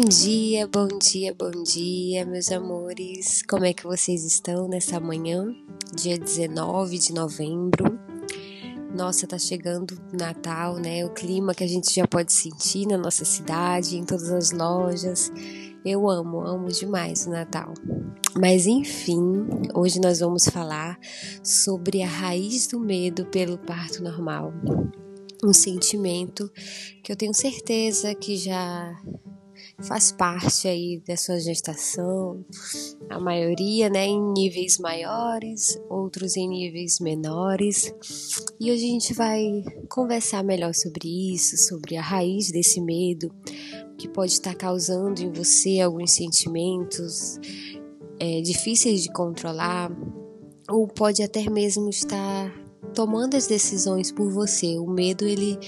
Bom dia, bom dia, bom dia, meus amores. Como é que vocês estão nessa manhã, dia 19 de novembro? Nossa, tá chegando Natal, né? O clima que a gente já pode sentir na nossa cidade, em todas as lojas. Eu amo, amo demais o Natal. Mas enfim, hoje nós vamos falar sobre a raiz do medo pelo parto normal. Um sentimento que eu tenho certeza que já faz parte aí da sua gestação, a maioria, né, em níveis maiores, outros em níveis menores. E hoje a gente vai conversar melhor sobre isso, sobre a raiz desse medo que pode estar causando em você alguns sentimentos é, difíceis de controlar, ou pode até mesmo estar tomando as decisões por você. O medo, ele,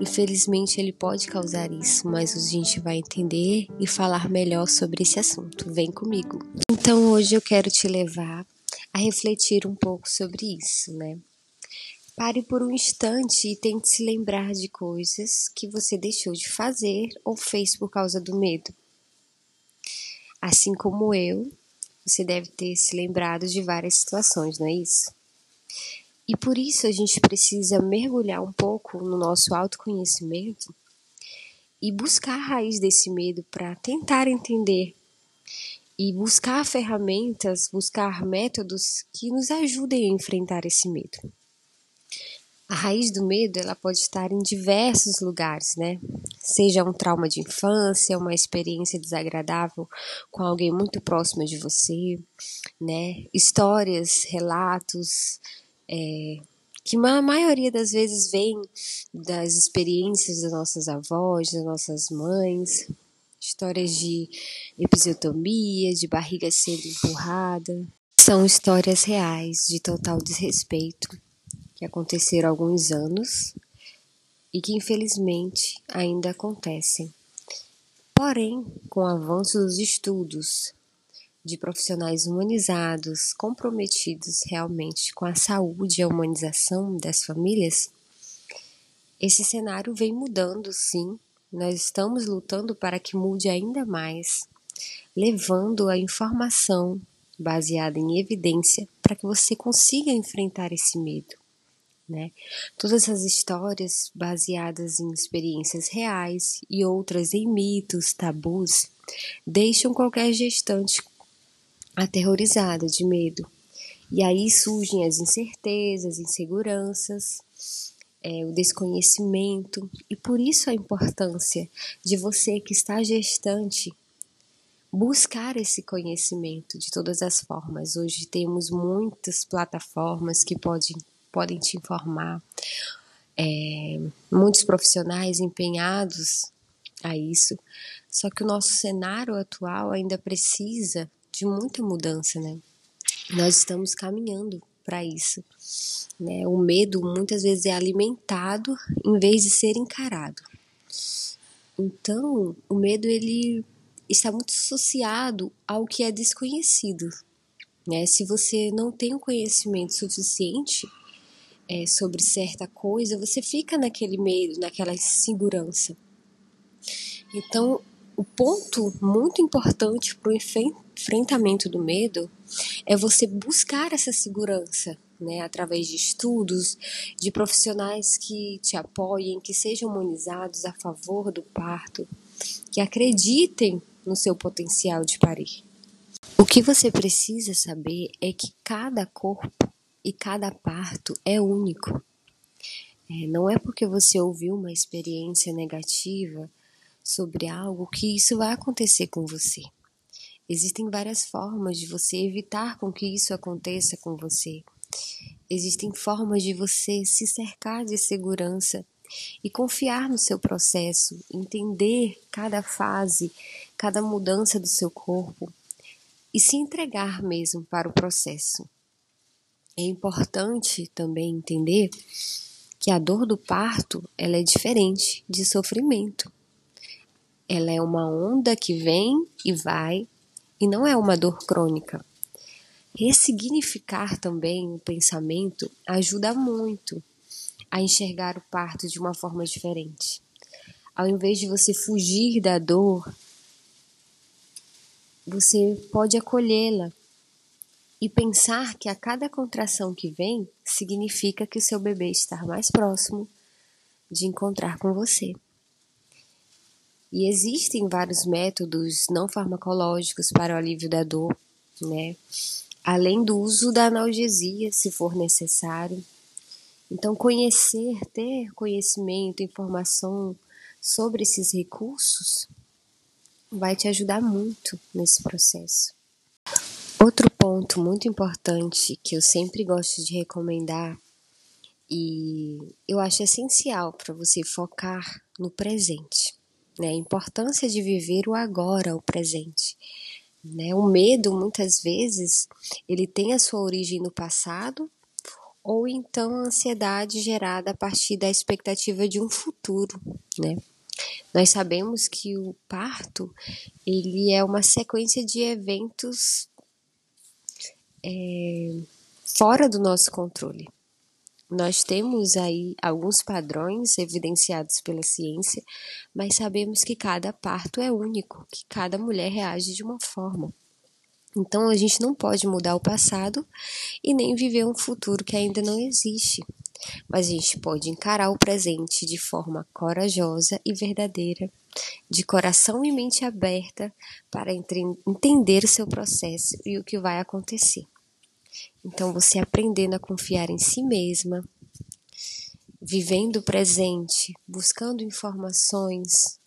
infelizmente, ele pode causar isso, mas a gente vai entender e falar melhor sobre esse assunto. Vem comigo. Então, hoje eu quero te levar a refletir um pouco sobre isso, né? Pare por um instante e tente se lembrar de coisas que você deixou de fazer ou fez por causa do medo. Assim como eu, você deve ter se lembrado de várias situações, não é isso? E por isso a gente precisa mergulhar um pouco no nosso autoconhecimento e buscar a raiz desse medo para tentar entender e buscar ferramentas, buscar métodos que nos ajudem a enfrentar esse medo. A raiz do medo, ela pode estar em diversos lugares, né? Seja um trauma de infância, uma experiência desagradável com alguém muito próximo de você, né? Histórias, relatos, é, que a maioria das vezes vem das experiências das nossas avós, das nossas mães, histórias de episiotomia, de barriga sendo empurrada. São histórias reais de total desrespeito que aconteceram há alguns anos e que infelizmente ainda acontecem. Porém, com o avanço dos estudos, de profissionais humanizados, comprometidos realmente com a saúde e a humanização das famílias, esse cenário vem mudando, sim. Nós estamos lutando para que mude ainda mais, levando a informação baseada em evidência para que você consiga enfrentar esse medo. Né? Todas as histórias baseadas em experiências reais e outras em mitos, tabus, deixam qualquer gestante aterrorizada, de medo. E aí surgem as incertezas, inseguranças, é, o desconhecimento, e por isso a importância de você que está gestante buscar esse conhecimento de todas as formas. Hoje temos muitas plataformas que podem, podem te informar, é, muitos profissionais empenhados a isso, só que o nosso cenário atual ainda precisa de muita mudança, né? Nós estamos caminhando para isso. Né? O medo muitas vezes é alimentado em vez de ser encarado. Então, o medo ele está muito associado ao que é desconhecido. Né? Se você não tem o um conhecimento suficiente é, sobre certa coisa, você fica naquele medo, naquela insegurança. Então, o ponto muito importante para o enfrentamento do medo é você buscar essa segurança, né, através de estudos, de profissionais que te apoiem, que sejam humanizados a favor do parto, que acreditem no seu potencial de parir. O que você precisa saber é que cada corpo e cada parto é único. É, não é porque você ouviu uma experiência negativa sobre algo que isso vai acontecer com você. Existem várias formas de você evitar com que isso aconteça com você. Existem formas de você se cercar de segurança e confiar no seu processo, entender cada fase, cada mudança do seu corpo e se entregar mesmo para o processo. É importante também entender que a dor do parto ela é diferente de sofrimento. Ela é uma onda que vem e vai e não é uma dor crônica. Ressignificar também o pensamento ajuda muito a enxergar o parto de uma forma diferente. Ao invés de você fugir da dor, você pode acolhê-la e pensar que a cada contração que vem significa que o seu bebê está mais próximo de encontrar com você. E existem vários métodos não farmacológicos para o alívio da dor, né? Além do uso da analgesia, se for necessário. Então, conhecer, ter conhecimento, informação sobre esses recursos vai te ajudar muito nesse processo. Outro ponto muito importante que eu sempre gosto de recomendar e eu acho essencial para você focar no presente né? A importância de viver o agora, o presente. Né? O medo, muitas vezes, ele tem a sua origem no passado ou então a ansiedade gerada a partir da expectativa de um futuro, né? Nós sabemos que o parto ele é uma sequência de eventos é, fora do nosso controle. Nós temos aí alguns padrões evidenciados pela ciência, mas sabemos que cada parto é único, que cada mulher reage de uma forma. Então a gente não pode mudar o passado e nem viver um futuro que ainda não existe. Mas a gente pode encarar o presente de forma corajosa e verdadeira, de coração e mente aberta para entender o seu processo e o que vai acontecer. Então, você aprendendo a confiar em si mesma, vivendo o presente, buscando informações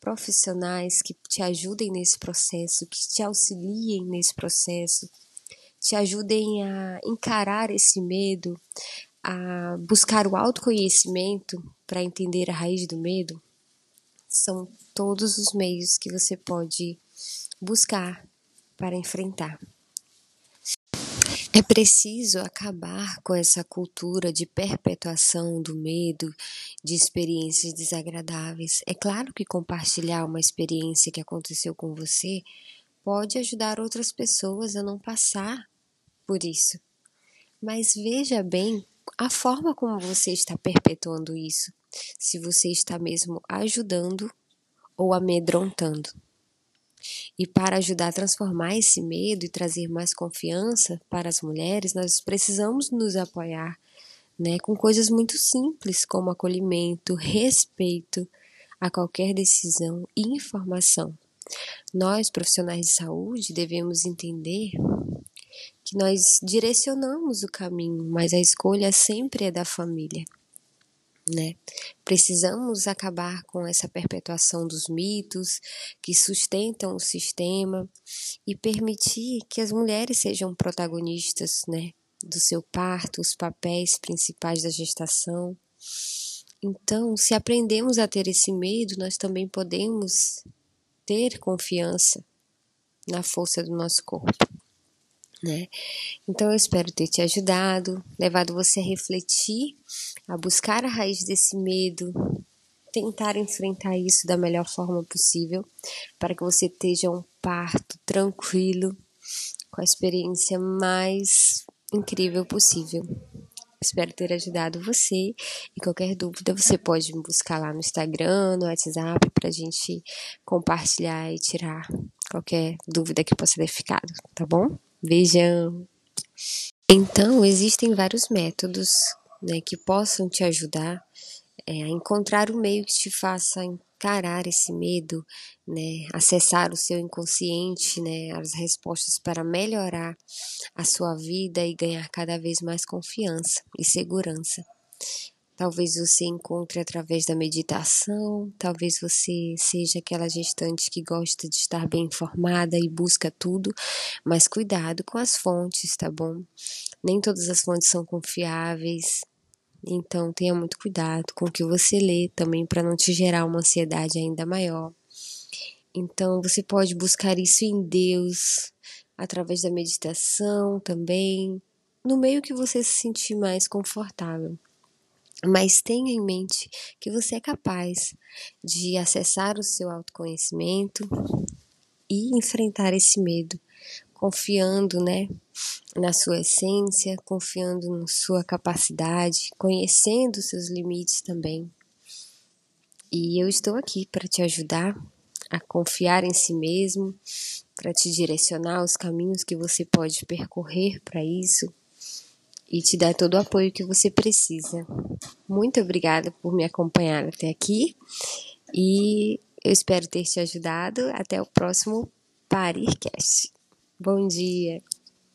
profissionais que te ajudem nesse processo, que te auxiliem nesse processo, te ajudem a encarar esse medo, a buscar o autoconhecimento para entender a raiz do medo, são todos os meios que você pode buscar para enfrentar. É preciso acabar com essa cultura de perpetuação do medo, de experiências desagradáveis. É claro que compartilhar uma experiência que aconteceu com você pode ajudar outras pessoas a não passar por isso. Mas veja bem a forma como você está perpetuando isso, se você está mesmo ajudando ou amedrontando. E para ajudar a transformar esse medo e trazer mais confiança para as mulheres, nós precisamos nos apoiar né, com coisas muito simples, como acolhimento, respeito a qualquer decisão e informação. Nós, profissionais de saúde, devemos entender que nós direcionamos o caminho, mas a escolha sempre é da família né? Precisamos acabar com essa perpetuação dos mitos que sustentam o sistema e permitir que as mulheres sejam protagonistas, né? Do seu parto, os papéis principais da gestação. Então, se aprendemos a ter esse medo, nós também podemos ter confiança na força do nosso corpo né? Então eu espero ter te ajudado, levado você a refletir, a buscar a raiz desse medo, tentar enfrentar isso da melhor forma possível, para que você esteja um parto tranquilo, com a experiência mais incrível possível. Espero ter ajudado você. E qualquer dúvida, você pode me buscar lá no Instagram, no WhatsApp, para a gente compartilhar e tirar qualquer dúvida que possa ter ficado, tá bom? Beijão! Então, existem vários métodos né, que possam te ajudar é, a encontrar o meio que te faça encarar esse medo, né, acessar o seu inconsciente, né, as respostas para melhorar a sua vida e ganhar cada vez mais confiança e segurança. Talvez você encontre através da meditação, talvez você seja aquela gestante que gosta de estar bem informada e busca tudo, mas cuidado com as fontes, tá bom? Nem todas as fontes são confiáveis, então tenha muito cuidado com o que você lê também para não te gerar uma ansiedade ainda maior. Então você pode buscar isso em Deus, através da meditação também, no meio que você se sentir mais confortável. Mas tenha em mente que você é capaz de acessar o seu autoconhecimento e enfrentar esse medo, confiando, né, na sua essência, confiando na sua capacidade, conhecendo seus limites também. E eu estou aqui para te ajudar a confiar em si mesmo, para te direcionar os caminhos que você pode percorrer para isso e te dar todo o apoio que você precisa. Muito obrigada por me acompanhar até aqui e eu espero ter te ajudado. Até o próximo Parircast. Bom dia!